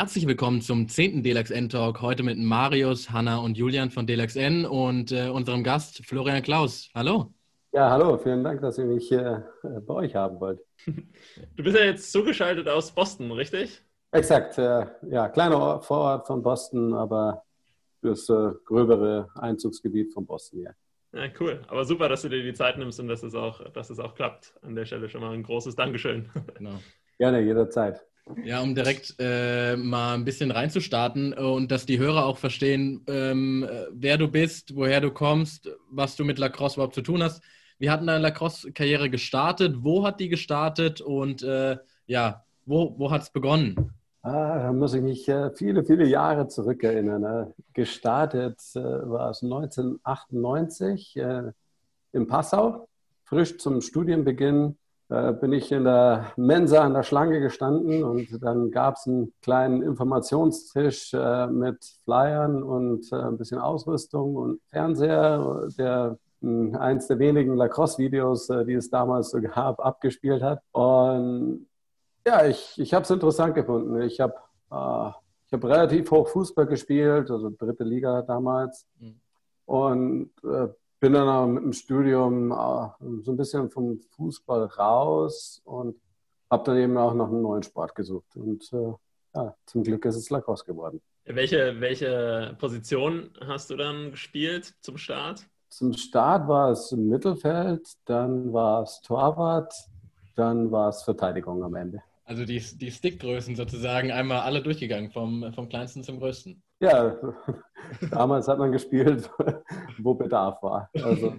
herzlich willkommen zum 10. DLXN-Talk. Heute mit Marius, Hanna und Julian von DLXN und äh, unserem Gast Florian Klaus. Hallo. Ja, hallo. Vielen Dank, dass ihr mich hier äh, bei euch haben wollt. Du bist ja jetzt zugeschaltet aus Boston, richtig? Exakt. Äh, ja, kleiner Vorort von Boston, aber das äh, gröbere Einzugsgebiet von Boston, ja. Ja, cool. Aber super, dass du dir die Zeit nimmst und dass es auch, dass es auch klappt. An der Stelle schon mal ein großes Dankeschön. Genau. Gerne, jederzeit. Ja, um direkt äh, mal ein bisschen reinzustarten und dass die Hörer auch verstehen, ähm, wer du bist, woher du kommst, was du mit Lacrosse überhaupt zu tun hast. Wie hat deine Lacrosse-Karriere gestartet? Wo hat die gestartet? Und äh, ja, wo, wo hat es begonnen? Ah, da muss ich mich äh, viele, viele Jahre zurückerinnern. Ne? Gestartet äh, war es 1998 äh, in Passau, frisch zum Studienbeginn äh, bin ich in der Mensa an der Schlange gestanden und dann gab es einen kleinen Informationstisch äh, mit Flyern und äh, ein bisschen Ausrüstung und Fernseher, der äh, eins der wenigen Lacrosse-Videos, äh, die es damals so gab, abgespielt hat. Und ja, ich, ich habe es interessant gefunden. Ich habe äh, ich hab relativ hoch Fußball gespielt, also dritte Liga damals. Mhm. Und bin dann auch mit dem Studium äh, so ein bisschen vom Fußball raus und habe dann eben auch noch einen neuen Sport gesucht. Und äh, ja, zum Glück ist es Lacrosse geworden. Welche, welche Position hast du dann gespielt zum Start? Zum Start war es im Mittelfeld, dann war es Torwart, dann war es Verteidigung am Ende. Also die, die Stickgrößen sozusagen einmal alle durchgegangen, vom, vom kleinsten zum größten. Ja, damals hat man gespielt, wo Bedarf war. Also,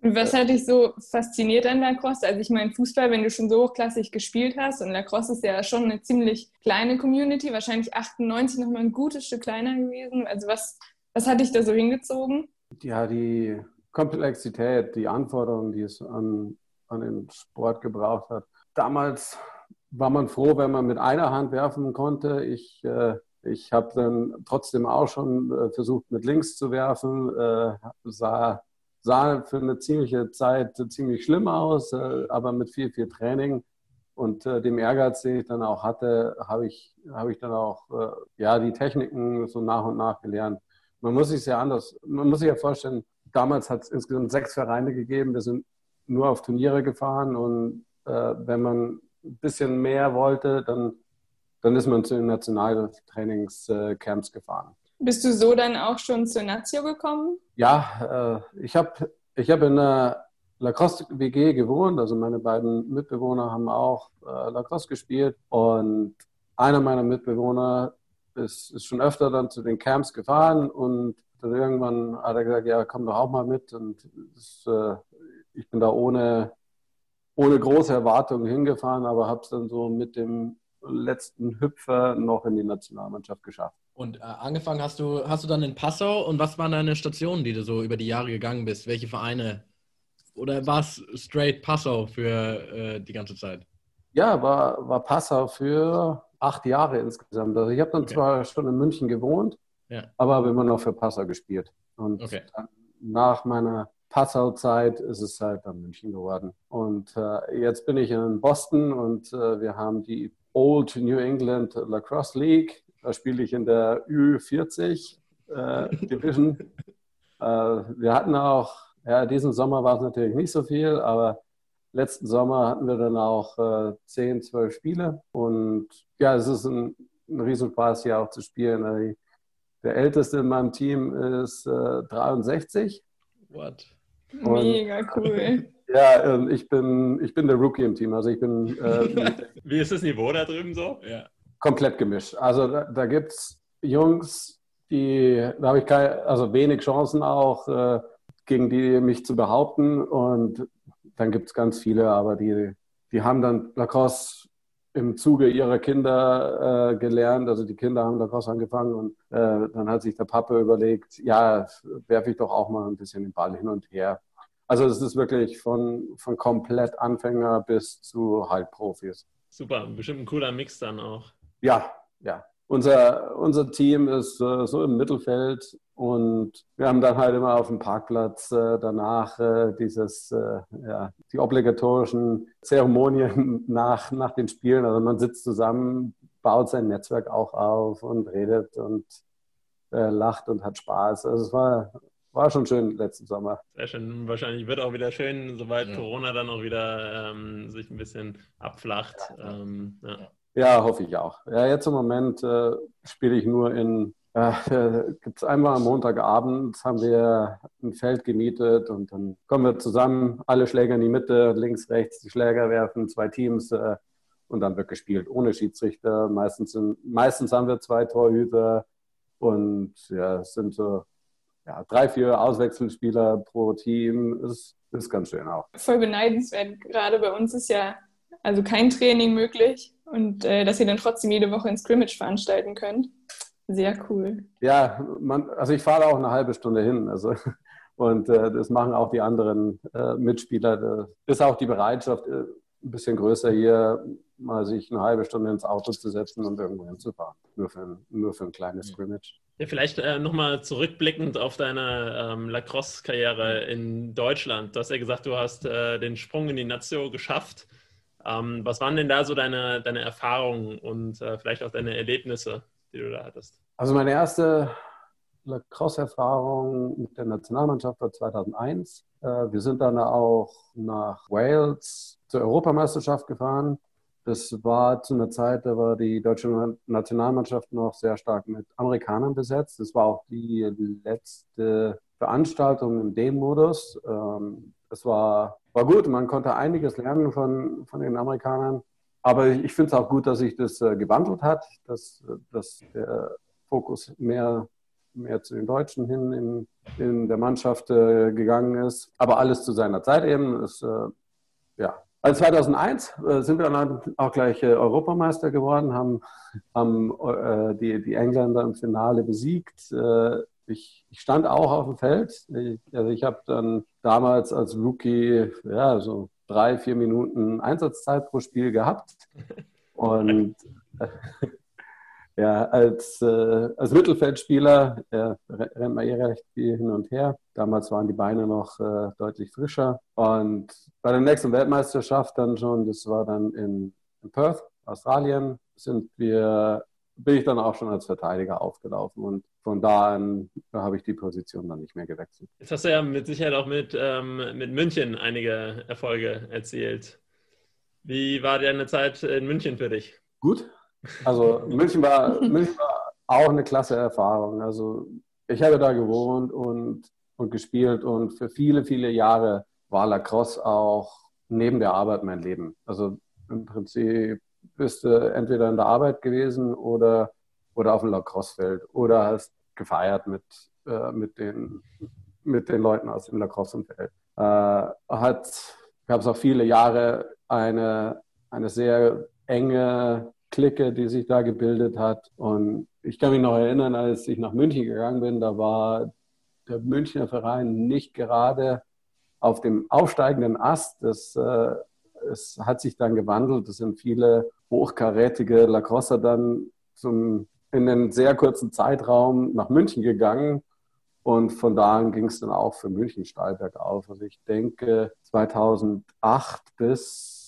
was hat dich so fasziniert an Lacrosse? Also ich meine, Fußball, wenn du schon so hochklassig gespielt hast und Lacrosse ist ja schon eine ziemlich kleine Community, wahrscheinlich 98 nochmal ein gutes Stück kleiner gewesen. Also was, was hat dich da so hingezogen? Ja, die Komplexität, die Anforderungen, die es an, an den Sport gebraucht hat. Damals war man froh, wenn man mit einer Hand werfen konnte. Ich, äh, ich habe dann trotzdem auch schon äh, versucht, mit links zu werfen. Äh, sah, sah für eine ziemliche Zeit ziemlich schlimm aus, äh, aber mit viel, viel Training und äh, dem Ehrgeiz, den ich dann auch hatte, habe ich, hab ich dann auch äh, ja, die Techniken so nach und nach gelernt. Man muss sich ja anders, man muss sich ja vorstellen, damals hat es insgesamt sechs Vereine gegeben, wir sind nur auf Turniere gefahren und wenn man ein bisschen mehr wollte, dann, dann ist man zu den Nationaltrainingscamps gefahren. Bist du so dann auch schon zur Nazio gekommen? Ja, äh, ich habe ich hab in einer Lacrosse-WG gewohnt. Also meine beiden Mitbewohner haben auch äh, Lacrosse gespielt. Und einer meiner Mitbewohner ist, ist schon öfter dann zu den Camps gefahren und dann irgendwann hat er gesagt, ja, komm doch auch mal mit. Und das, äh, ich bin da ohne ohne große Erwartungen hingefahren, aber habe es dann so mit dem letzten Hüpfer noch in die Nationalmannschaft geschafft. Und äh, angefangen hast du, hast du dann in Passau und was waren deine Stationen, die du so über die Jahre gegangen bist? Welche Vereine? Oder war es straight Passau für äh, die ganze Zeit? Ja, war, war Passau für acht Jahre insgesamt. Also ich habe dann okay. zwar schon in München gewohnt, ja. aber habe immer noch für Passau gespielt. Und okay. nach meiner Passau-Zeit ist es halt dann München geworden. Und äh, jetzt bin ich in Boston und äh, wir haben die Old New England Lacrosse League. Da spiele ich in der Ü40 äh, Division. Äh, wir hatten auch, ja, diesen Sommer war es natürlich nicht so viel, aber letzten Sommer hatten wir dann auch äh, 10, 12 Spiele. Und ja, es ist ein, ein Riesenspaß hier auch zu spielen. Der älteste in meinem Team ist 63. Äh, What? Mega cool. Ja, ich bin, ich bin der Rookie im Team. Also ich bin. Äh, Wie ist das Niveau da drüben so? Ja. Komplett gemischt. Also da, da gibt es Jungs, die, da habe ich keine, also wenig Chancen auch, äh, gegen die mich zu behaupten. Und dann gibt es ganz viele, aber die, die haben dann Lacrosse im Zuge ihrer Kinder äh, gelernt. Also die Kinder haben Lacrosse angefangen und äh, dann hat sich der Papa überlegt, ja, werfe ich doch auch mal ein bisschen den Ball hin und her. Also es ist wirklich von, von komplett Anfänger bis zu Halbprofis. Super, bestimmt ein cooler Mix dann auch. Ja, ja. Unser, unser Team ist äh, so im Mittelfeld und wir haben dann halt immer auf dem Parkplatz äh, danach äh, dieses, äh, ja, die obligatorischen Zeremonien nach, nach den Spielen. Also man sitzt zusammen, baut sein Netzwerk auch auf und redet und äh, lacht und hat Spaß. Also es war, war schon schön letzten Sommer. Sehr schön. Wahrscheinlich wird auch wieder schön, sobald ja. Corona dann auch wieder ähm, sich ein bisschen abflacht. Ja, ähm, ja. ja, hoffe ich auch. Ja, jetzt im Moment äh, spiele ich nur in äh, gibt es einmal am Montagabend, haben wir ein Feld gemietet und dann kommen wir zusammen, alle Schläger in die Mitte, links, rechts die Schläger werfen, zwei Teams äh, und dann wird gespielt ohne Schiedsrichter. Meistens, sind, meistens haben wir zwei Torhüter und ja, es sind so ja, drei, vier Auswechselspieler pro Team. Das ist ganz schön auch. Voll beneidenswert. Gerade bei uns ist ja also kein Training möglich und äh, dass ihr dann trotzdem jede Woche ein Scrimmage veranstalten könnt. Sehr cool. Ja, man, also ich fahre auch eine halbe Stunde hin. Also, und äh, das machen auch die anderen äh, Mitspieler. Da ist auch die Bereitschaft äh, ein bisschen größer hier, mal sich eine halbe Stunde ins Auto zu setzen und irgendwo hinzufahren. Nur für ein, nur für ein kleines Scrimmage. Ja, vielleicht äh, nochmal zurückblickend auf deine ähm, Lacrosse-Karriere in Deutschland. Du hast ja gesagt, du hast äh, den Sprung in die Nazio geschafft. Ähm, was waren denn da so deine, deine Erfahrungen und äh, vielleicht auch deine Erlebnisse? die du da hattest? Also meine erste Lacrosse-Erfahrung mit der Nationalmannschaft war 2001. Äh, wir sind dann auch nach Wales zur Europameisterschaft gefahren. Das war zu einer Zeit, da war die deutsche Nationalmannschaft noch sehr stark mit Amerikanern besetzt. Das war auch die letzte Veranstaltung im D-Modus. Ähm, es war, war gut, man konnte einiges lernen von, von den Amerikanern. Aber ich finde es auch gut, dass sich das äh, gewandelt hat, dass, dass der Fokus mehr, mehr zu den Deutschen hin in, in der Mannschaft äh, gegangen ist. Aber alles zu seiner Zeit eben. Ist, äh, ja. Also 2001 äh, sind wir dann auch gleich äh, Europameister geworden, haben, haben äh, die, die Engländer im Finale besiegt. Ich, ich, stand auch auf dem Feld. Ich, also ich habe dann damals als Rookie ja, so drei, vier Minuten Einsatzzeit pro Spiel gehabt. Und äh, ja, als, äh, als Mittelfeldspieler äh, rennt man eh recht viel hin und her. Damals waren die Beine noch äh, deutlich frischer. Und bei der nächsten Weltmeisterschaft dann schon, das war dann in, in Perth, Australien, sind wir bin ich dann auch schon als Verteidiger aufgelaufen und von da an habe ich die Position dann nicht mehr gewechselt. Jetzt hast du ja mit Sicherheit auch mit, ähm, mit München einige Erfolge erzielt. Wie war deine Zeit in München für dich? Gut. Also München war, München war auch eine klasse Erfahrung. Also ich habe da gewohnt und, und gespielt und für viele, viele Jahre war Lacrosse auch neben der Arbeit mein Leben. Also im Prinzip bist du entweder in der Arbeit gewesen oder, oder auf dem Lacrosse-Feld oder hast gefeiert mit, äh, mit, den, mit den Leuten aus dem Lacrosse-Feld. Äh, hat, gab es auch viele Jahre eine, eine sehr enge Clique, die sich da gebildet hat. Und ich kann mich noch erinnern, als ich nach München gegangen bin, da war der Münchner Verein nicht gerade auf dem aufsteigenden Ast. Das, äh, es hat sich dann gewandelt. Es sind viele hochkarätige Lacrosse dann zum, in einen sehr kurzen Zeitraum nach München gegangen. Und von da an ging es dann auch für München steil bergauf. Also ich denke, 2008 bis,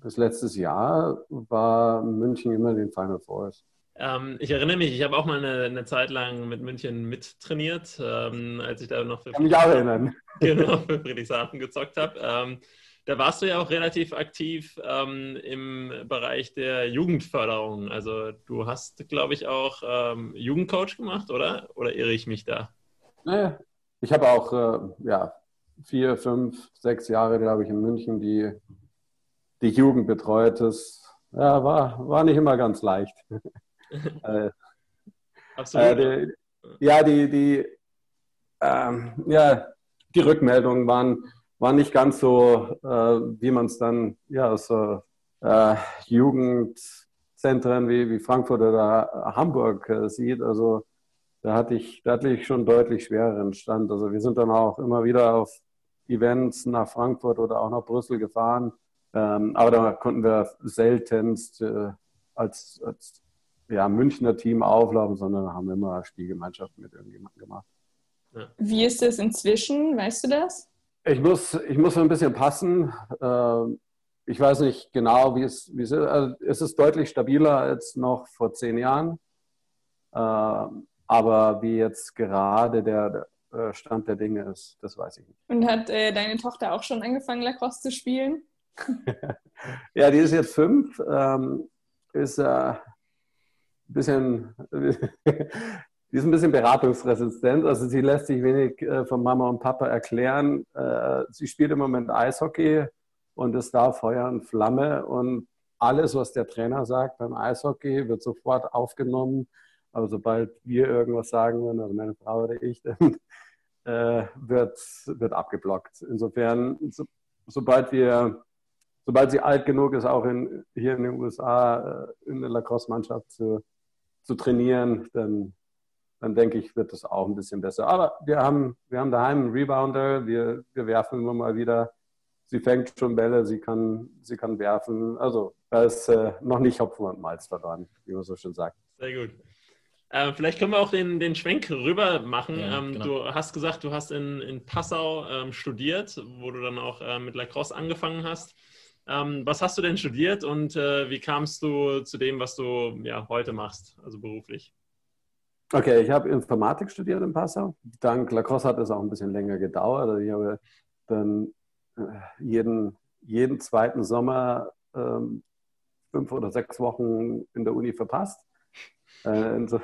bis letztes Jahr war München immer den Final Fours. Ähm, ich erinnere mich, ich habe auch mal eine, eine, Zeit lang mit München mittrainiert, ähm, als ich da noch für, erinnern. Genau, für Friedrichshafen gezockt habe. Ähm, da warst du ja auch relativ aktiv ähm, im Bereich der Jugendförderung. Also du hast, glaube ich, auch ähm, Jugendcoach gemacht, oder? Oder irre ich mich da? Naja, ich habe auch äh, ja, vier, fünf, sechs Jahre, glaube ich, in München die, die Jugend betreut. Das ja, war, war nicht immer ganz leicht. äh, Absolut. Äh, die, ja, die, die, ähm, ja, die Rückmeldungen waren war nicht ganz so, äh, wie man es dann ja, aus äh, Jugendzentren wie, wie Frankfurt oder Hamburg äh, sieht. Also da hatte, ich, da hatte ich schon deutlich schwereren Stand. Also wir sind dann auch immer wieder auf Events nach Frankfurt oder auch nach Brüssel gefahren. Ähm, aber da konnten wir seltenst äh, als, als ja, Münchner Team auflaufen, sondern haben immer Spielgemeinschaft mit irgendjemandem gemacht. Wie ist es inzwischen? Weißt du das? Ich muss, ich muss ein bisschen passen. Ähm, ich weiß nicht genau, wie es, wie es ist. Also es ist deutlich stabiler als noch vor zehn Jahren. Äh, aber wie jetzt gerade der, der, Stand der Dinge ist, das weiß ich nicht. Und hat äh, deine Tochter auch schon angefangen, Lacrosse zu spielen? ja, die ist jetzt fünf. Ähm, ist äh, ein bisschen, die ist ein bisschen beratungsresistent. Also sie lässt sich wenig äh, von Mama und Papa erklären. Äh, sie spielt im Moment Eishockey und ist da Feuer und Flamme. Und alles, was der Trainer sagt beim Eishockey, wird sofort aufgenommen. Aber sobald wir irgendwas sagen würden, also meine Frau oder ich, dann äh, wird, wird abgeblockt. Insofern, so, sobald wir, sobald sie alt genug ist, auch in, hier in den USA äh, in der Lacrosse-Mannschaft zu, zu trainieren, dann, dann denke ich, wird das auch ein bisschen besser. Aber wir haben, wir haben daheim einen Rebounder, wir, wir werfen immer mal wieder sie fängt schon Bälle, sie kann, sie kann werfen. Also da ist äh, noch nicht Hopfen und Malz daran, wie man so schön sagt. Sehr gut. Äh, vielleicht können wir auch den, den Schwenk rüber machen. Ja, ähm, genau. Du hast gesagt, du hast in, in Passau ähm, studiert, wo du dann auch äh, mit Lacrosse angefangen hast. Ähm, was hast du denn studiert und äh, wie kamst du zu dem, was du ja, heute machst, also beruflich? Okay, ich habe Informatik studiert in Passau. Dank Lacrosse hat es auch ein bisschen länger gedauert. Also ich habe dann jeden, jeden zweiten Sommer ähm, fünf oder sechs Wochen in der Uni verpasst. Äh, so,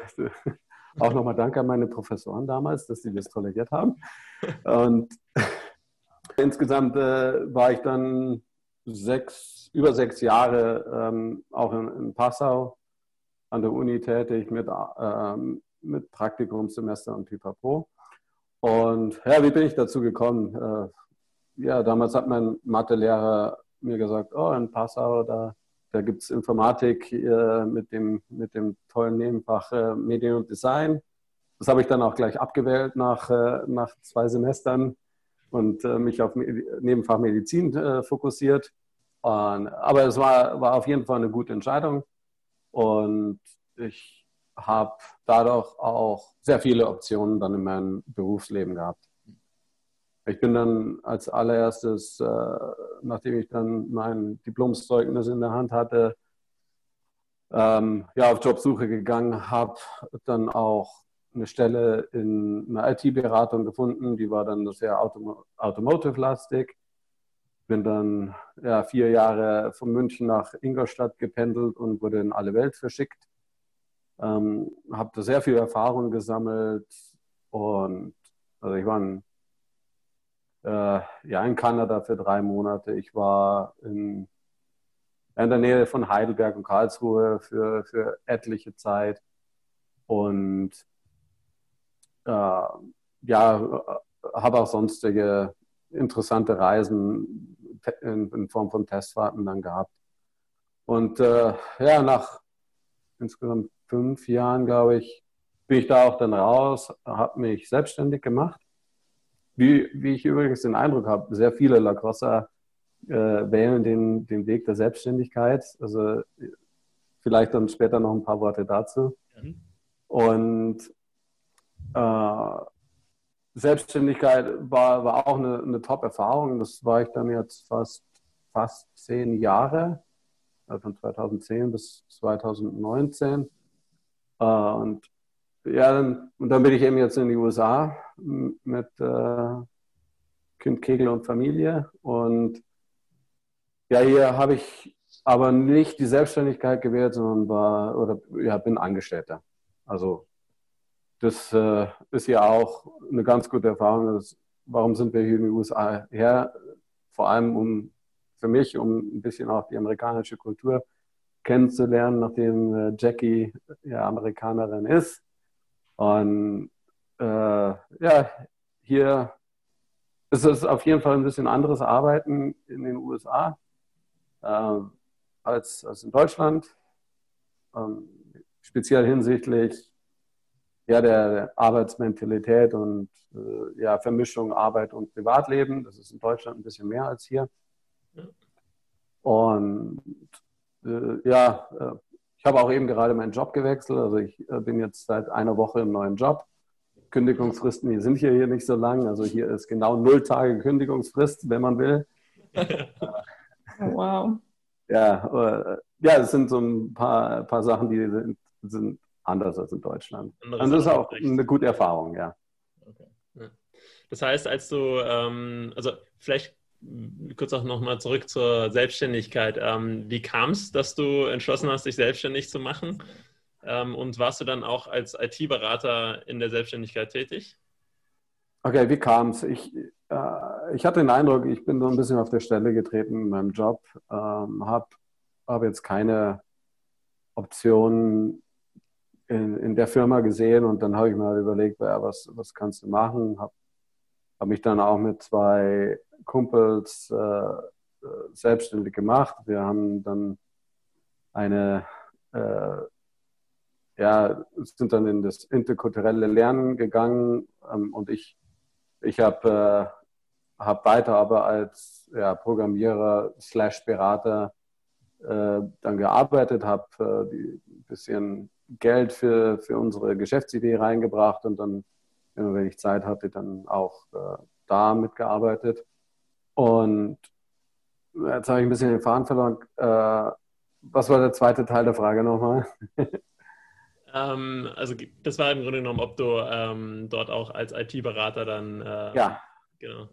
auch nochmal Danke an meine Professoren damals, dass sie das toleriert haben. Und insgesamt äh, war ich dann sechs, über sechs Jahre ähm, auch in, in, Passau an der Uni tätig mit, ähm, mit Praktikumssemester und Pipapo. Und ja, wie bin ich dazu gekommen? Äh, ja, damals hat mein Mathelehrer mir gesagt, oh, in Passau, da, da gibt es Informatik äh, mit, dem, mit dem tollen Nebenfach äh, Medien und Design. Das habe ich dann auch gleich abgewählt nach, äh, nach zwei Semestern und äh, mich auf Nebenfach Medizin äh, fokussiert. Und, aber es war, war auf jeden Fall eine gute Entscheidung und ich habe dadurch auch sehr viele Optionen dann in meinem Berufsleben gehabt. Ich bin dann als allererstes, äh, nachdem ich dann mein Diplomszeugnis in der Hand hatte, ähm, ja, auf Jobsuche gegangen, habe dann auch eine Stelle in einer IT-Beratung gefunden, die war dann sehr Autom automotive-lastig. Bin dann ja, vier Jahre von München nach Ingolstadt gependelt und wurde in alle Welt verschickt. Ähm, habe da sehr viel Erfahrung gesammelt und also ich war ein äh, ja, in Kanada für drei Monate. Ich war in, in der Nähe von Heidelberg und Karlsruhe für, für etliche Zeit. Und ja, habe auch sonstige interessante Reisen in, in, Form von Testfahrten dann gehabt. Und äh, ja, nach insgesamt fünf Jahren, glaube ich, bin ich da auch dann raus, habe mich selbstständig gemacht wie, wie ich übrigens den Eindruck habe, sehr viele Lacrosser äh, wählen den, den Weg der Selbstständigkeit. Also vielleicht dann später noch ein paar Worte dazu. Mhm. Und äh, Selbstständigkeit war, war auch eine, eine Top-Erfahrung. Das war ich dann jetzt fast, fast zehn Jahre, also von 2010 bis 2019. Äh, und ja, dann, und dann bin ich eben jetzt in die USA mit äh, Kind, Kegel und Familie. Und ja, hier habe ich aber nicht die Selbstständigkeit gewählt, sondern war oder ja, bin Angestellter. Also das äh, ist ja auch eine ganz gute Erfahrung. Das, warum sind wir hier in den USA her? Vor allem um für mich, um ein bisschen auch die amerikanische Kultur kennenzulernen, nachdem äh, Jackie ja Amerikanerin ist. Und äh, ja, hier ist es auf jeden Fall ein bisschen anderes Arbeiten in den USA äh, als, als in Deutschland. Ähm, speziell hinsichtlich ja, der Arbeitsmentalität und äh, ja, Vermischung Arbeit und Privatleben. Das ist in Deutschland ein bisschen mehr als hier. Und äh, ja, äh, ich habe auch eben gerade meinen Job gewechselt. Also ich äh, bin jetzt seit einer Woche im neuen Job. Kündigungsfristen die sind hier, hier nicht so lang. Also hier ist genau null Tage Kündigungsfrist, wenn man will. Wow. Ja, äh, ja, es sind so ein paar, paar Sachen, die sind, sind anders als in Deutschland. Anderes also das ist auch eine gute Erfahrung, ja. Okay. ja. Das heißt, als du, ähm, also vielleicht kurz auch nochmal zurück zur Selbstständigkeit. Ähm, wie kam es, dass du entschlossen hast, dich selbstständig zu machen? Ähm, und warst du dann auch als IT-Berater in der Selbstständigkeit tätig? Okay, wie kam es? Ich, äh, ich hatte den Eindruck, ich bin so ein bisschen auf der Stelle getreten in meinem Job, ähm, habe hab jetzt keine Optionen in, in der Firma gesehen und dann habe ich mir halt überlegt, ja, was, was kannst du machen? Habe hab mich dann auch mit zwei Kumpels äh, selbstständig gemacht. Wir haben dann eine, äh, ja, sind dann in das interkulturelle Lernen gegangen ähm, und ich, ich habe äh, hab weiter aber als ja, Programmierer slash Berater äh, dann gearbeitet, habe äh, ein bisschen Geld für, für unsere Geschäftsidee reingebracht und dann, wenn ich Zeit hatte, dann auch äh, da mitgearbeitet. Und jetzt habe ich ein bisschen den Faden verloren. Äh, was war der zweite Teil der Frage nochmal? ähm, also das war im Grunde genommen, ob du ähm, dort auch als IT-Berater dann... Äh, ja, genau.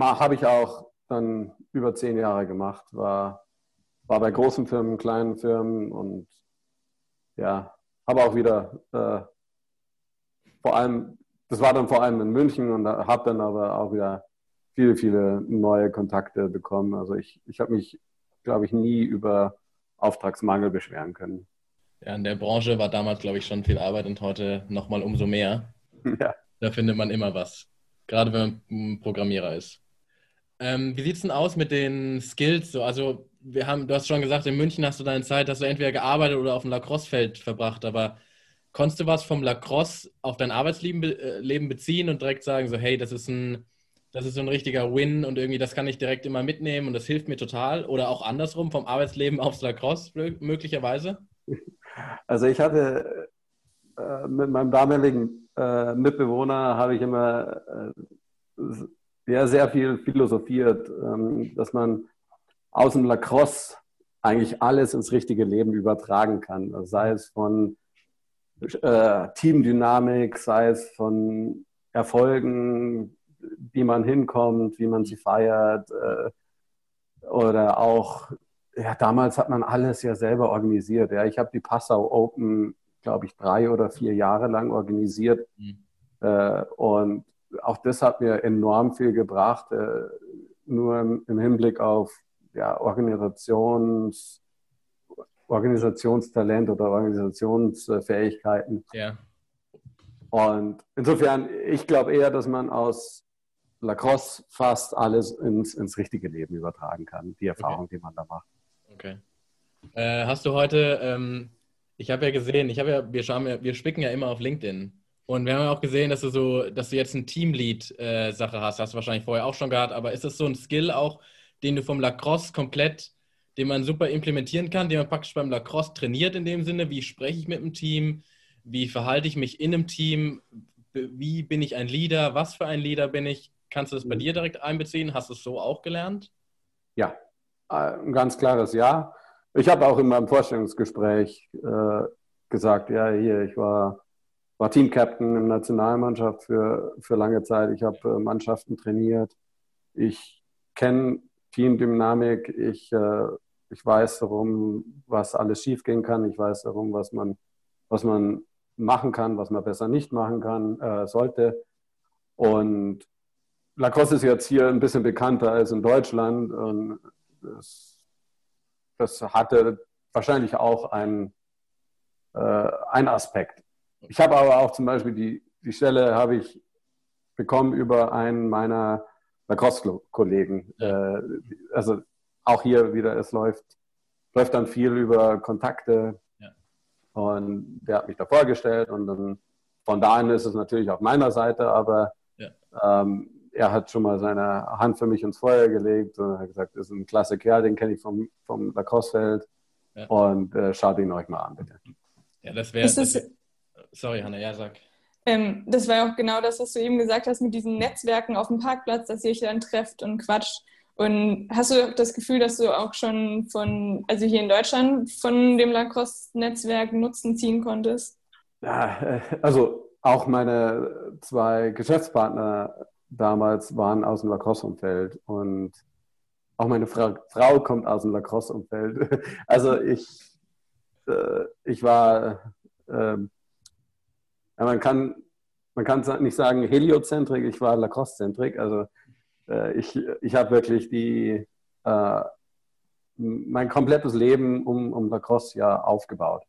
Habe ich auch dann über zehn Jahre gemacht. War, war bei großen Firmen, kleinen Firmen und ja, habe auch wieder äh, vor allem, das war dann vor allem in München und habe dann aber auch wieder viele, viele neue Kontakte bekommen. Also ich, ich habe mich, glaube ich, nie über Auftragsmangel beschweren können. Ja, in der Branche war damals, glaube ich, schon viel Arbeit und heute nochmal umso mehr. Ja. Da findet man immer was. Gerade wenn man Programmierer ist. Ähm, wie sieht es denn aus mit den Skills? So, also, wir haben, du hast schon gesagt, in München hast du deine Zeit, hast du entweder gearbeitet oder auf dem Lacrosse-Feld verbracht, aber konntest du was vom Lacrosse auf dein Arbeitsleben äh, beziehen und direkt sagen, so, hey, das ist ein das ist so ein richtiger Win und irgendwie das kann ich direkt immer mitnehmen und das hilft mir total. Oder auch andersrum vom Arbeitsleben aufs Lacrosse möglicherweise? Also ich hatte äh, mit meinem damaligen äh, Mitbewohner habe ich immer ja, sehr viel philosophiert, ähm, dass man aus dem Lacrosse eigentlich alles ins richtige Leben übertragen kann. Also sei es von äh, Teamdynamik, sei es von Erfolgen, wie man hinkommt, wie man sie feiert. Äh, oder auch, ja, damals hat man alles ja selber organisiert. Ja. Ich habe die Passau Open, glaube ich, drei oder vier Jahre lang organisiert. Mhm. Äh, und auch das hat mir enorm viel gebracht, äh, nur im, im, Hinblick auf ja, Organisations, Organisationstalent oder Organisationsfähigkeiten. Ja. Und insofern, ich glaube eher, dass man aus Lacrosse fast alles ins, ins richtige Leben übertragen kann, die Erfahrung, okay. die man da macht. Okay. Äh, hast du heute, ähm, ich habe ja gesehen, ich habe ja, wir schauen ja, wir spicken ja immer auf LinkedIn. Und wir haben ja auch gesehen, dass du so, dass du jetzt eine Teamlead-Sache äh, hast. Hast du wahrscheinlich vorher auch schon gehabt, aber ist das so ein Skill auch, den du vom Lacrosse komplett, den man super implementieren kann, den man praktisch beim Lacrosse trainiert in dem Sinne, wie spreche ich mit dem Team, wie verhalte ich mich in einem Team, wie bin ich ein Leader, was für ein Leader bin ich? Kannst du das bei mhm. dir direkt einbeziehen? Hast du es so auch gelernt? Ja, äh, ein ganz klares Ja. Ich habe auch in meinem Vorstellungsgespräch äh, gesagt, ja, hier, ich war, war Teamcaptain in der Nationalmannschaft für, für lange Zeit. Ich habe äh, Mannschaften trainiert. Ich kenne Teamdynamik. Ich, äh, ich weiß darum, was alles schiefgehen kann. Ich weiß darum, was man, was man machen kann, was man besser nicht machen kann, äh, sollte. Und Lacoste ist jetzt hier ein bisschen bekannter als in Deutschland. Und das, das hatte wahrscheinlich auch einen, äh, einen Aspekt. Ich habe aber auch zum Beispiel die, die Stelle habe ich bekommen über einen meiner Lacoste-Kollegen. Äh, also auch hier wieder, es läuft, läuft dann viel über Kontakte. Ja. Und der hat mich da vorgestellt und dann von da an ist es natürlich auf meiner Seite, aber ja. ähm, er hat schon mal seine Hand für mich ins Feuer gelegt und hat gesagt, das ist ein klasse Kerl, den kenne ich vom, vom Lacrosse-Feld. Ja. Und äh, schaut ihn euch mal an, bitte. Ja, das wäre. Sorry, Hanna, ja, sag. Ähm, das war auch genau das, was du eben gesagt hast mit diesen Netzwerken auf dem Parkplatz, dass ihr euch dann trefft und quatscht. Und hast du das Gefühl, dass du auch schon von, also hier in Deutschland, von dem Lacrosse-Netzwerk Nutzen ziehen konntest? Ja, äh, also auch meine zwei Geschäftspartner damals waren aus dem Lacrosse-Umfeld und auch meine Frau, Frau kommt aus dem Lacrosse-Umfeld. Also ich, äh, ich war, äh, man kann man kann nicht sagen Heliozentrik, ich war Lacrosse-Zentrik. Also äh, ich, ich habe wirklich die, äh, mein komplettes Leben um, um Lacrosse ja aufgebaut.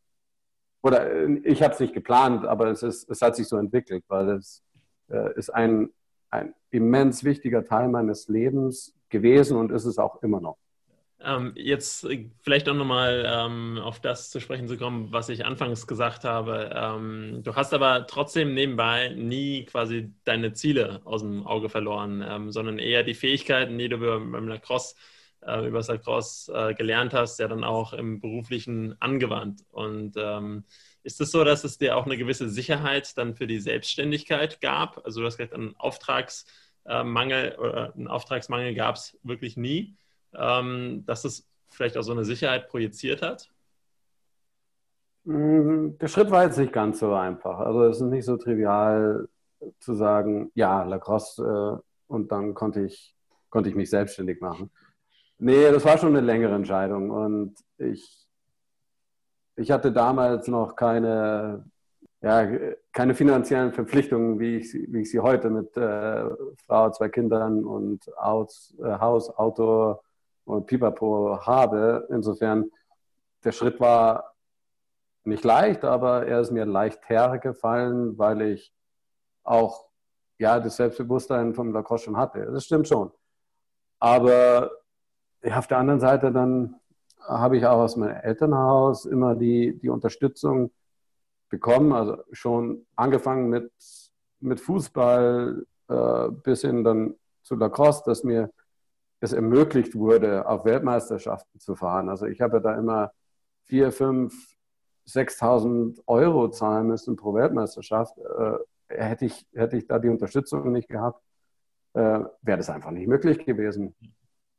Oder äh, ich habe es nicht geplant, aber es, ist, es hat sich so entwickelt, weil es äh, ist ein, ein immens wichtiger Teil meines Lebens gewesen und ist es auch immer noch. Ähm, jetzt äh, vielleicht auch nochmal ähm, auf das zu sprechen zu kommen, was ich anfangs gesagt habe. Ähm, du hast aber trotzdem nebenbei nie quasi deine Ziele aus dem Auge verloren, ähm, sondern eher die Fähigkeiten, die du beim Lacrosse, äh, über das Lacrosse äh, gelernt hast, ja dann auch im beruflichen angewandt. Und ähm, ist es so, dass es dir auch eine gewisse Sicherheit dann für die Selbstständigkeit gab? Also du hast gesagt, einen Auftragsmangel oder einen Auftragsmangel gab es wirklich nie ähm, dass es vielleicht auch so eine Sicherheit projiziert hat? Mm, der Schritt war jetzt nicht ganz so einfach. Also es ist nicht so trivial zu sagen, ja, Lacrosse äh, und dann konnte ich, konnte ich mich selbstständig machen. Nee, das war schon eine längere Entscheidung und ich, ich hatte damals noch keine, ja, keine finanziellen Verpflichtungen, wie ich, wie ich sie heute mit äh, Frau, zwei Kindern und äh, Haus, Auto, und Pipapo habe. Insofern, der Schritt war nicht leicht, aber er ist mir leicht hergefallen, weil ich auch ja, das Selbstbewusstsein vom Lacrosse schon hatte. Das stimmt schon. Aber ja, auf der anderen Seite dann habe ich auch aus meinem Elternhaus immer die, die Unterstützung bekommen. Also schon angefangen mit, mit Fußball äh, bis hin dann zu Lacrosse, dass mir es ermöglicht wurde, auf Weltmeisterschaften zu fahren. Also ich habe da immer vier, fünf, 6.000 Euro zahlen müssen pro Weltmeisterschaft. Äh, hätte, ich, hätte ich da die Unterstützung nicht gehabt, äh, wäre das einfach nicht möglich gewesen.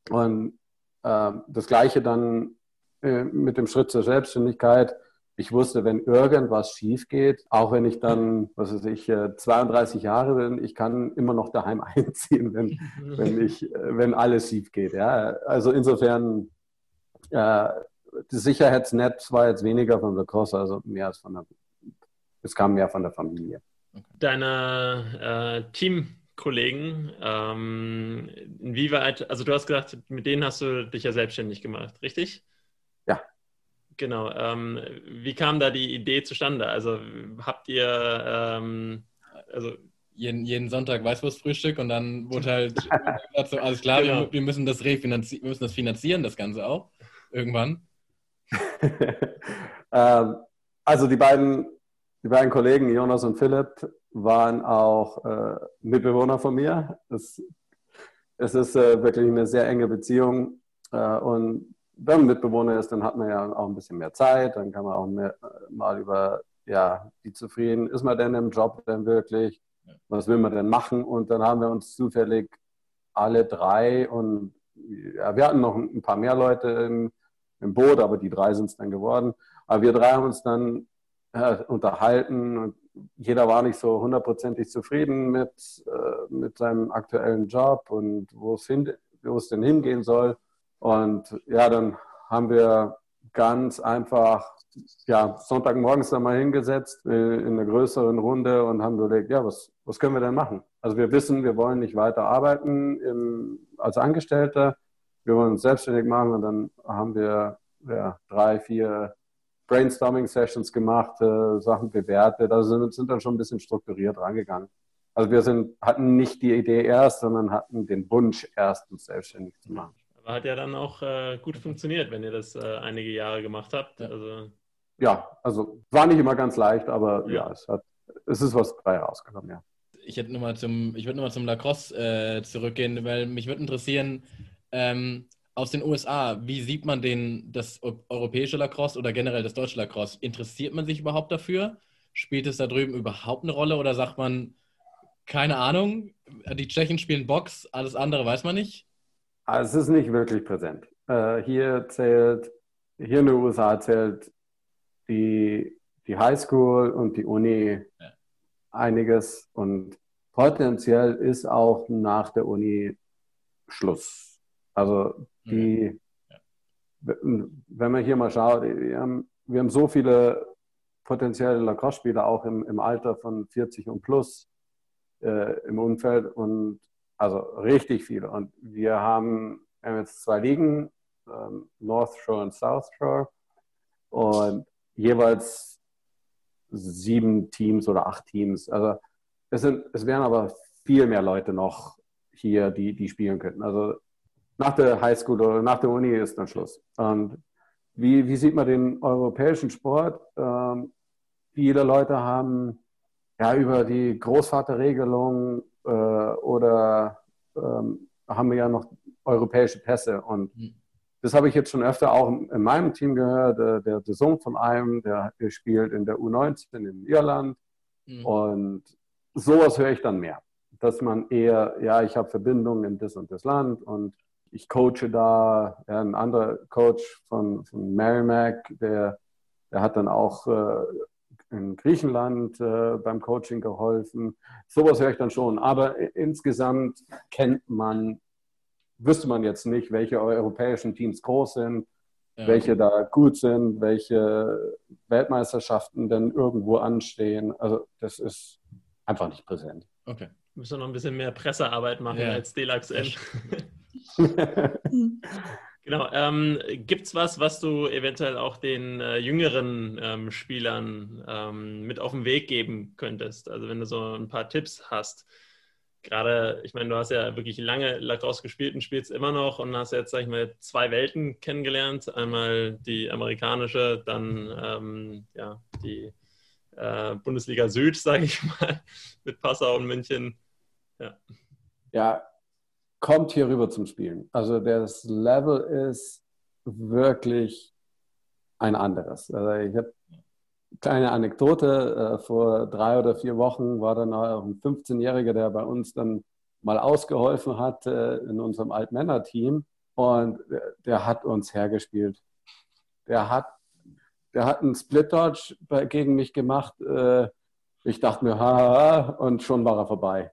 Und äh, das Gleiche dann äh, mit dem Schritt zur Selbstständigkeit ich wusste, wenn irgendwas schief geht, auch wenn ich dann, was weiß ich, 32 äh, Jahre bin, ich kann immer noch daheim einziehen, wenn, wenn, ich, äh, wenn alles schief geht. Ja? Also insofern, äh, das Sicherheitsnetz war jetzt weniger von der Cross, also mehr als von der, es kam mehr von der Familie. Deine äh, Teamkollegen, ähm, inwieweit, also du hast gesagt, mit denen hast du dich ja selbstständig gemacht, richtig? Genau. Ähm, wie kam da die Idee zustande? Also habt ihr, ähm, also jeden, jeden Sonntag Weißwurstfrühstück und dann wurde halt so, alles klar, genau. wir, wir, müssen das refinanzieren, wir müssen das finanzieren, das Ganze auch, irgendwann. ähm, also die beiden, die beiden Kollegen, Jonas und Philipp, waren auch äh, Mitbewohner von mir. Es, es ist äh, wirklich eine sehr enge Beziehung äh, und wenn man Mitbewohner ist, dann hat man ja auch ein bisschen mehr Zeit, dann kann man auch mehr, mal über, ja, wie zufrieden ist man denn im Job denn wirklich, was will man denn machen und dann haben wir uns zufällig alle drei und ja, wir hatten noch ein paar mehr Leute im, im Boot, aber die drei sind es dann geworden. Aber wir drei haben uns dann äh, unterhalten und jeder war nicht so hundertprozentig zufrieden mit, äh, mit seinem aktuellen Job und wo es, hin, wo es denn hingehen soll. Und ja, dann haben wir ganz einfach ja, Sonntagmorgens dann mal hingesetzt äh, in einer größeren Runde und haben überlegt, ja, was, was können wir denn machen? Also wir wissen, wir wollen nicht weiter arbeiten im, als Angestellter, wir wollen uns selbstständig machen und dann haben wir ja, drei, vier Brainstorming-Sessions gemacht, äh, Sachen bewertet, also sind, sind dann schon ein bisschen strukturiert rangegangen. Also wir sind, hatten nicht die Idee erst, sondern hatten den Wunsch erst, uns selbstständig zu machen. Aber hat ja dann auch äh, gut funktioniert, wenn ihr das äh, einige Jahre gemacht habt. Also, ja, also war nicht immer ganz leicht, aber ja, ja es, hat, es ist was dabei rausgekommen, ja. Ich, hätte noch mal zum, ich würde nochmal zum Lacrosse äh, zurückgehen, weil mich würde interessieren, ähm, aus den USA, wie sieht man den, das europäische Lacrosse oder generell das deutsche Lacrosse? Interessiert man sich überhaupt dafür? Spielt es da drüben überhaupt eine Rolle oder sagt man, keine Ahnung, die Tschechen spielen Box, alles andere weiß man nicht? Also es ist nicht wirklich präsent. Äh, hier zählt, hier in den USA zählt die, die Highschool und die Uni ja. einiges und potenziell ist auch nach der Uni Schluss. Also die, ja. wenn man hier mal schaut, wir haben, wir haben so viele potenzielle Lacrosse-Spieler auch im, im Alter von 40 und plus äh, im Umfeld und also richtig viele. Und wir haben, wir haben jetzt zwei Ligen, ähm, North Shore und South Shore und jeweils sieben Teams oder acht Teams. Also es, sind, es wären aber viel mehr Leute noch hier, die, die spielen könnten. Also nach der Highschool oder nach der Uni ist dann Schluss. Und wie, wie sieht man den europäischen Sport? Ähm, viele Leute haben ja über die Großvaterregelung äh, oder ähm, haben wir ja noch europäische Pässe. Und mhm. das habe ich jetzt schon öfter auch in meinem Team gehört. Äh, der, der Sohn von einem, der, der spielt in der U19 in Irland. Mhm. Und sowas höre ich dann mehr. Dass man eher, ja, ich habe Verbindungen in das und das Land und ich coache da. Ja, ein anderer Coach von, von Merrimack, der, der hat dann auch äh, in Griechenland äh, beim Coaching geholfen. Sowas höre ich dann schon. Aber insgesamt kennt man, wüsste man jetzt nicht, welche europäischen Teams groß sind, ja. welche da gut sind, welche Weltmeisterschaften denn irgendwo anstehen. Also das ist einfach nicht präsent. Okay. Wir müssen noch ein bisschen mehr Pressearbeit machen ja. als DLAX-N. Genau. Ähm, Gibt es was, was du eventuell auch den äh, jüngeren ähm, Spielern ähm, mit auf den Weg geben könntest? Also wenn du so ein paar Tipps hast. Gerade, ich meine, du hast ja wirklich lange Lacrosse gespielt und spielst immer noch und hast jetzt, sag ich mal, zwei Welten kennengelernt. Einmal die amerikanische, dann ähm, ja, die äh, Bundesliga Süd, sage ich mal, mit Passau und München. Ja. ja, kommt hier rüber zum Spielen. Also das Level ist wirklich ein anderes. Also ich habe kleine Anekdote. Äh, vor drei oder vier Wochen war dann auch ein 15-Jähriger, der bei uns dann mal ausgeholfen hat äh, in unserem Altmänner-Team. Und der hat uns hergespielt. Der hat, der hat einen Split-Dodge gegen mich gemacht. Äh, ich dachte mir, haha, und schon war er vorbei.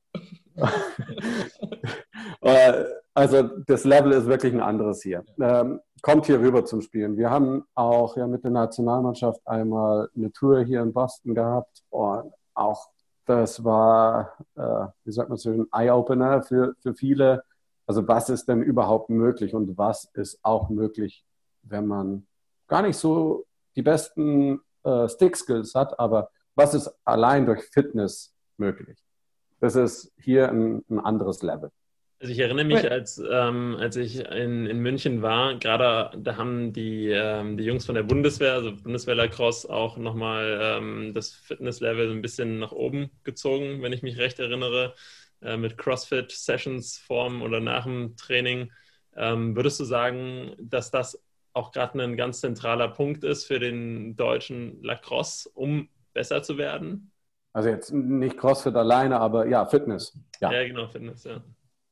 Äh, also das Level ist wirklich ein anderes hier. Ähm, kommt hier rüber zum Spielen. Wir haben auch ja mit der Nationalmannschaft einmal eine Tour hier in Boston gehabt und auch das war, äh, wie sagt man so, ein Eye-Opener für, für viele. Also was ist denn überhaupt möglich und was ist auch möglich, wenn man gar nicht so die besten äh, Stick-Skills hat, aber was ist allein durch Fitness möglich? Das ist hier ein, ein anderes Level. Also ich erinnere mich, als, ähm, als ich in, in München war, gerade da haben die, ähm, die Jungs von der Bundeswehr, also Bundeswehr Lacrosse, auch nochmal ähm, das Fitnesslevel ein bisschen nach oben gezogen, wenn ich mich recht erinnere, äh, mit CrossFit-Sessions vorm oder nach dem Training. Ähm, würdest du sagen, dass das auch gerade ein ganz zentraler Punkt ist für den deutschen Lacrosse, um besser zu werden? Also jetzt nicht CrossFit alleine, aber ja, Fitness. Ja, ja genau, Fitness, ja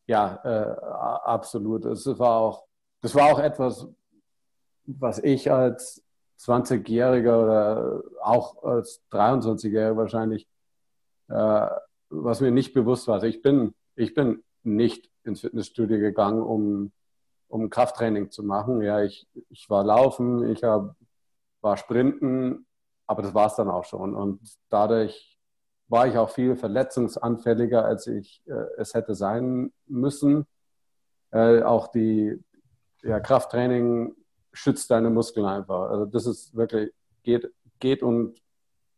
ja, äh, absolut. Das war, auch, das war auch etwas, was ich als 20-Jähriger oder auch als 23-Jähriger wahrscheinlich, äh, was mir nicht bewusst war. Also ich bin, ich bin nicht ins Fitnessstudio gegangen, um, um Krafttraining zu machen. Ja, ich, ich war laufen, ich hab, war sprinten, aber das war es dann auch schon. Und dadurch war ich auch viel verletzungsanfälliger, als ich äh, es hätte sein müssen. Äh, auch die ja, Krafttraining schützt deine Muskeln einfach. Also das ist wirklich, geht, geht und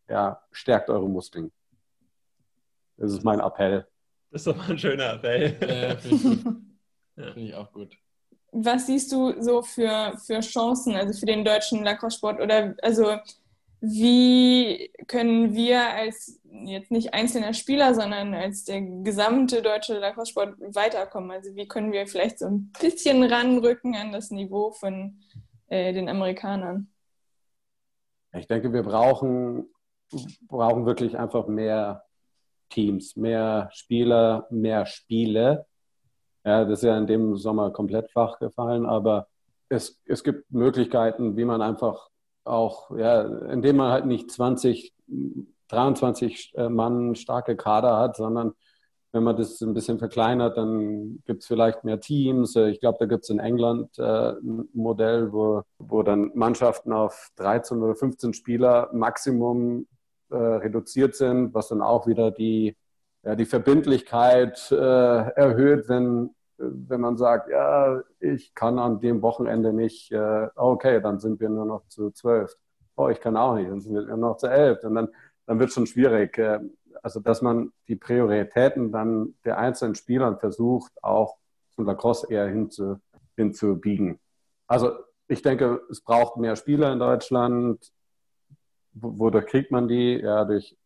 ja, stärkt eure Muskeln. Das ist mein Appell. Das ist doch mal ein schöner Appell. Ja, Finde ich, ja. find ich auch gut. Was siehst du so für, für Chancen, also für den deutschen Lacrosse-Sport? Oder also wie können wir als jetzt nicht einzelner Spieler, sondern als der gesamte deutsche Lacrosse-Sport weiterkommen? Also wie können wir vielleicht so ein bisschen ranrücken an das Niveau von äh, den Amerikanern? Ich denke, wir brauchen, brauchen wirklich einfach mehr Teams, mehr Spieler, mehr Spiele. Ja, das ist ja in dem Sommer komplett flach gefallen, aber es, es gibt Möglichkeiten, wie man einfach auch, ja, indem man halt nicht 20, 23 äh, Mann starke Kader hat, sondern wenn man das ein bisschen verkleinert, dann gibt es vielleicht mehr Teams. Äh, ich glaube, da gibt es in England äh, ein Modell, wo, wo dann Mannschaften auf 13 oder 15 Spieler Maximum reduziert sind, was dann auch wieder die, ja, die Verbindlichkeit erhöht, wenn, wenn man sagt, ja, ich kann an dem Wochenende nicht, äh, okay, dann sind wir nur noch zu zwölf. Oh, ich kann auch nicht, dann sind wir nur noch zu elf. Und dann, dann wird es schon schwierig. Äh, also, dass man die Prioritäten dann der einzelnen Spieler versucht, auch zum Lacrosse eher hinzu, hinzubiegen. Also, ich denke, es braucht mehr Spieler in Deutschland. Wodurch kriegt man die? Ja, durch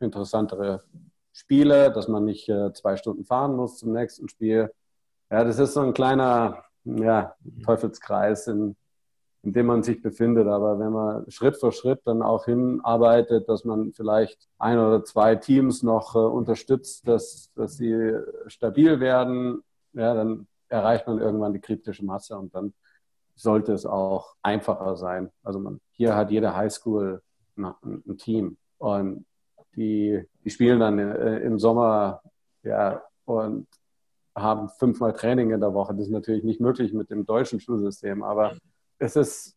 interessantere Spiele, dass man nicht äh, zwei Stunden fahren muss zum nächsten Spiel. Ja, das ist so ein kleiner ja, Teufelskreis, in, in dem man sich befindet. Aber wenn man Schritt für Schritt dann auch hinarbeitet, dass man vielleicht ein oder zwei Teams noch äh, unterstützt, dass, dass sie stabil werden, ja, dann erreicht man irgendwann die kritische Masse und dann sollte es auch einfacher sein. Also man, hier hat jede Highschool ein, ein Team und die, die spielen dann äh, im Sommer ja, und haben fünfmal Training in der Woche. Das ist natürlich nicht möglich mit dem deutschen Schulsystem, aber es ist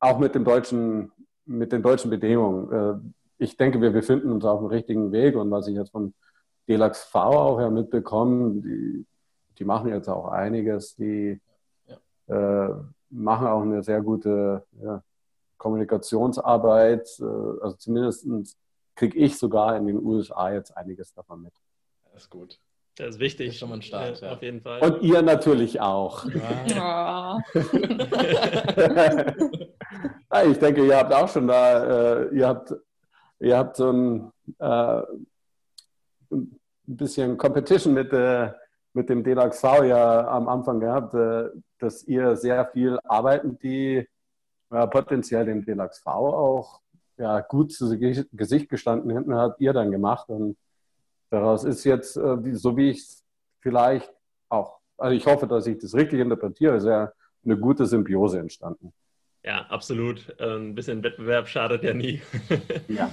auch mit dem deutschen, mit den deutschen Bedingungen. Äh, ich denke, wir befinden uns auf dem richtigen Weg und was ich jetzt vom DELAX V auch ja mitbekomme, die, die machen jetzt auch einiges, die ja. äh, machen auch eine sehr gute ja, Kommunikationsarbeit. Äh, also zumindest kriege ich sogar in den USA jetzt einiges davon mit. Das ist gut. Das ist wichtig. Das ist schon mal ein Start, ja, auf jeden Fall. Und ihr natürlich auch. Ja. ich denke, ihr habt auch schon da, äh, ihr habt, ihr habt so ein, äh, ein bisschen Competition mit, äh, mit dem DLAX V ja am Anfang gehabt, äh, dass ihr sehr viel arbeiten, die potenziell dem DLAX V auch ja, gut zu Gesicht gestanden hinten hat ihr dann gemacht und Daraus ist jetzt, äh, so wie ich es vielleicht auch, also ich hoffe, dass ich das richtig interpretiere, ist ja eine gute Symbiose entstanden. Ja, absolut. Äh, ein bisschen Wettbewerb schadet ja nie. Ja.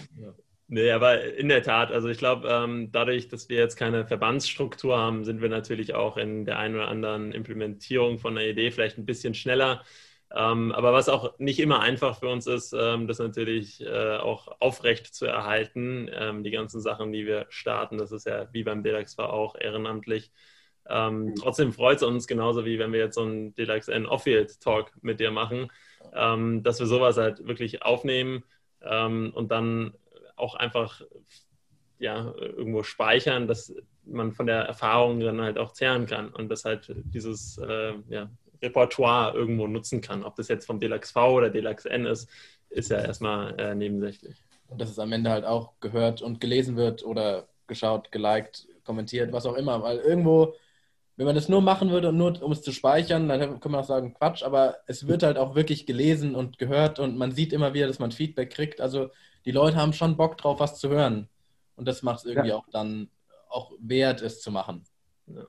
Nee, aber in der Tat, also ich glaube, ähm, dadurch, dass wir jetzt keine Verbandsstruktur haben, sind wir natürlich auch in der einen oder anderen Implementierung von einer Idee vielleicht ein bisschen schneller. Ähm, aber was auch nicht immer einfach für uns ist, ähm, das natürlich äh, auch aufrecht zu erhalten. Ähm, die ganzen Sachen, die wir starten, das ist ja wie beim DELAX war auch ehrenamtlich. Ähm, mhm. trotzdem freut es uns genauso wie wenn wir jetzt so einen DELAX N Off-Field Talk mit dir machen, ähm, dass wir sowas halt wirklich aufnehmen ähm, und dann auch einfach ja, irgendwo speichern, dass man von der Erfahrung dann halt auch zehren kann und dass halt dieses äh, ja, Repertoire irgendwo nutzen kann. Ob das jetzt vom Deluxe V oder Deluxe N ist, ist ja erstmal äh, nebensächlich. Und dass es am Ende halt auch gehört und gelesen wird oder geschaut, geliked, kommentiert, was auch immer. Weil irgendwo, wenn man das nur machen würde und nur um es zu speichern, dann könnte man auch sagen, Quatsch, aber es wird halt auch wirklich gelesen und gehört und man sieht immer wieder, dass man Feedback kriegt. Also die Leute haben schon Bock drauf, was zu hören. Und das macht es irgendwie ja. auch dann auch wert, es zu machen. Ja.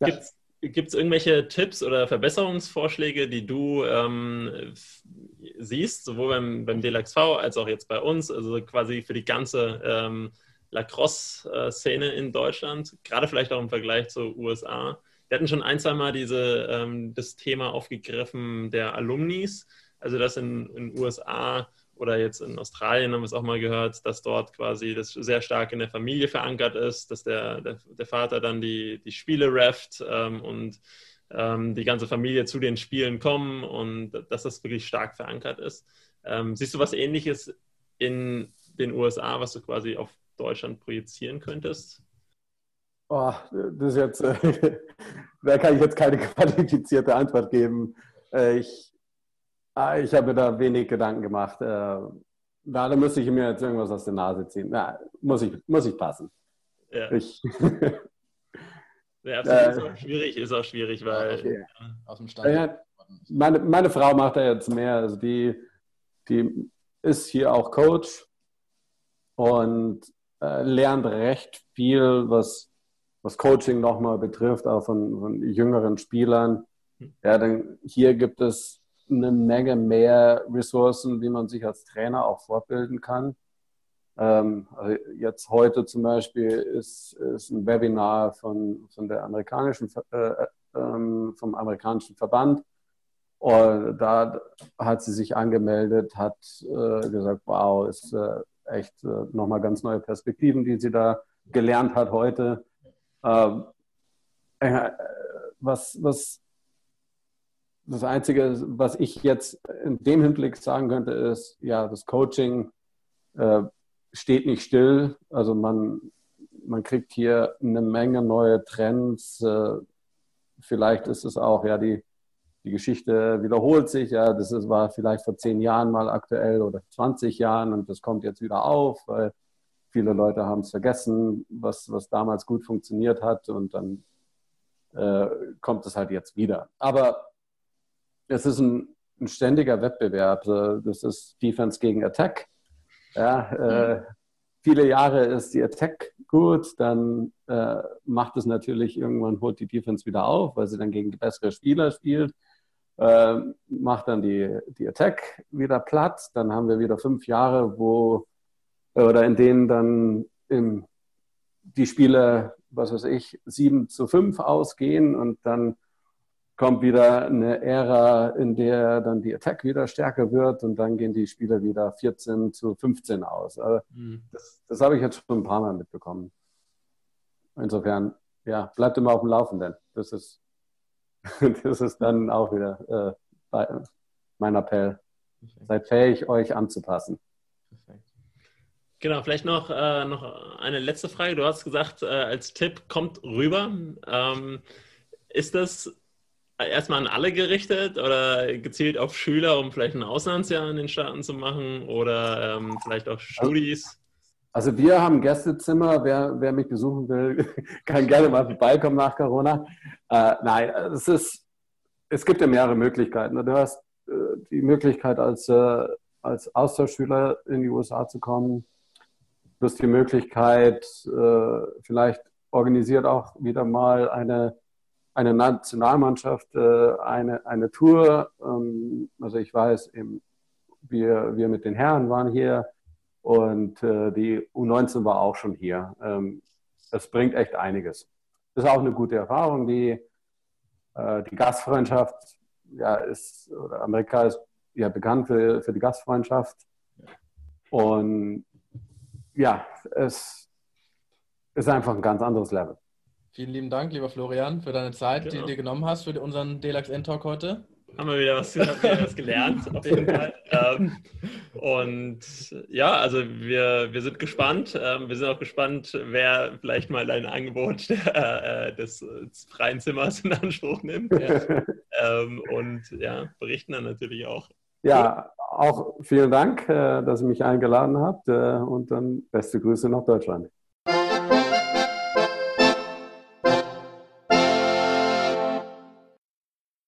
Gibt es Gibt es irgendwelche Tipps oder Verbesserungsvorschläge, die du ähm, siehst, sowohl beim, beim DLXV als auch jetzt bei uns, also quasi für die ganze ähm, Lacrosse-Szene in Deutschland, gerade vielleicht auch im Vergleich zu USA? Wir hatten schon ein, zwei Mal diese, ähm, das Thema aufgegriffen der Alumnis, also dass in den USA oder jetzt in Australien haben wir es auch mal gehört, dass dort quasi das sehr stark in der Familie verankert ist, dass der, der, der Vater dann die, die Spiele rafft ähm, und ähm, die ganze Familie zu den Spielen kommen und dass das wirklich stark verankert ist. Ähm, siehst du was Ähnliches in den USA, was du quasi auf Deutschland projizieren könntest? Oh, das jetzt, äh, da kann ich jetzt keine qualifizierte Antwort geben. Äh, ich, ich habe mir da wenig Gedanken gemacht. Äh, da, da müsste ich mir jetzt irgendwas aus der Nase ziehen. Na, muss ich, muss ich passen. Ja. Ich, ja, absolut. ist auch schwierig, ist auch schwierig, weil okay. aus dem Stand. Ja, meine, meine Frau macht da jetzt mehr. Also die, die ist hier auch Coach und äh, lernt recht viel, was was Coaching nochmal betrifft, auch von, von jüngeren Spielern. Ja, dann hier gibt es eine Menge mehr Ressourcen, wie man sich als Trainer auch fortbilden kann. Ähm, also jetzt heute zum Beispiel ist, ist ein Webinar von, von der amerikanischen, äh, ähm, vom amerikanischen Verband. Und da hat sie sich angemeldet, hat äh, gesagt, wow, ist äh, echt äh, nochmal ganz neue Perspektiven, die sie da gelernt hat heute. Ähm, äh, was, was das Einzige, was ich jetzt in dem Hinblick sagen könnte, ist, ja, das Coaching äh, steht nicht still. Also man, man kriegt hier eine Menge neue Trends. Äh, vielleicht ist es auch, ja, die, die Geschichte wiederholt sich. Ja, das ist, war vielleicht vor zehn Jahren mal aktuell oder 20 Jahren und das kommt jetzt wieder auf, weil viele Leute haben es vergessen, was, was damals gut funktioniert hat und dann äh, kommt es halt jetzt wieder. Aber es ist ein, ein ständiger Wettbewerb. Das ist Defense gegen Attack. Ja, äh, viele Jahre ist die Attack gut, dann äh, macht es natürlich irgendwann, holt die Defense wieder auf, weil sie dann gegen bessere Spieler spielt, äh, macht dann die, die Attack wieder platt. Dann haben wir wieder fünf Jahre, wo oder in denen dann im, die Spiele, was weiß ich, 7 zu 5 ausgehen und dann kommt wieder eine Ära, in der dann die Attack wieder stärker wird und dann gehen die Spiele wieder 14 zu 15 aus. Also mhm. das, das habe ich jetzt schon ein paar Mal mitbekommen. Insofern, ja, bleibt immer auf dem Laufenden. Das ist, das ist dann auch wieder äh, mein Appell. Seid fähig, euch anzupassen. Genau, vielleicht noch, äh, noch eine letzte Frage. Du hast gesagt, äh, als Tipp kommt rüber. Ähm, ist das erstmal an alle gerichtet oder gezielt auf Schüler, um vielleicht ein Auslandsjahr in den Staaten zu machen oder ähm, vielleicht auch Studis? Also wir haben Gästezimmer. Wer, wer mich besuchen will, kann gerne mal vorbeikommen nach Corona. Äh, nein, es, ist, es gibt ja mehrere Möglichkeiten. Du hast äh, die Möglichkeit, als, äh, als Austauschschüler in die USA zu kommen. Du hast die Möglichkeit, äh, vielleicht organisiert auch wieder mal eine, eine Nationalmannschaft, äh, eine, eine Tour. Ähm, also ich weiß, eben, wir, wir mit den Herren waren hier und äh, die U19 war auch schon hier. Ähm, das bringt echt einiges. Das ist auch eine gute Erfahrung. Die, die Gastfreundschaft ja, ist, oder Amerika ist ja bekannt für, für die Gastfreundschaft. Und ja, es ist einfach ein ganz anderes Level. Vielen lieben Dank, lieber Florian, für deine Zeit, genau. die du dir genommen hast für unseren Delax N-Talk heute. Haben wir wieder was, wieder was gelernt, auf jeden Fall. Ähm, und ja, also wir, wir sind gespannt. Ähm, wir sind auch gespannt, wer vielleicht mal dein Angebot äh, des, des, freien Zimmers in Anspruch nimmt. Ja. ähm, und ja, berichten dann natürlich auch. Ja, auch vielen Dank, äh, dass ihr mich eingeladen habt äh, und dann beste Grüße nach Deutschland.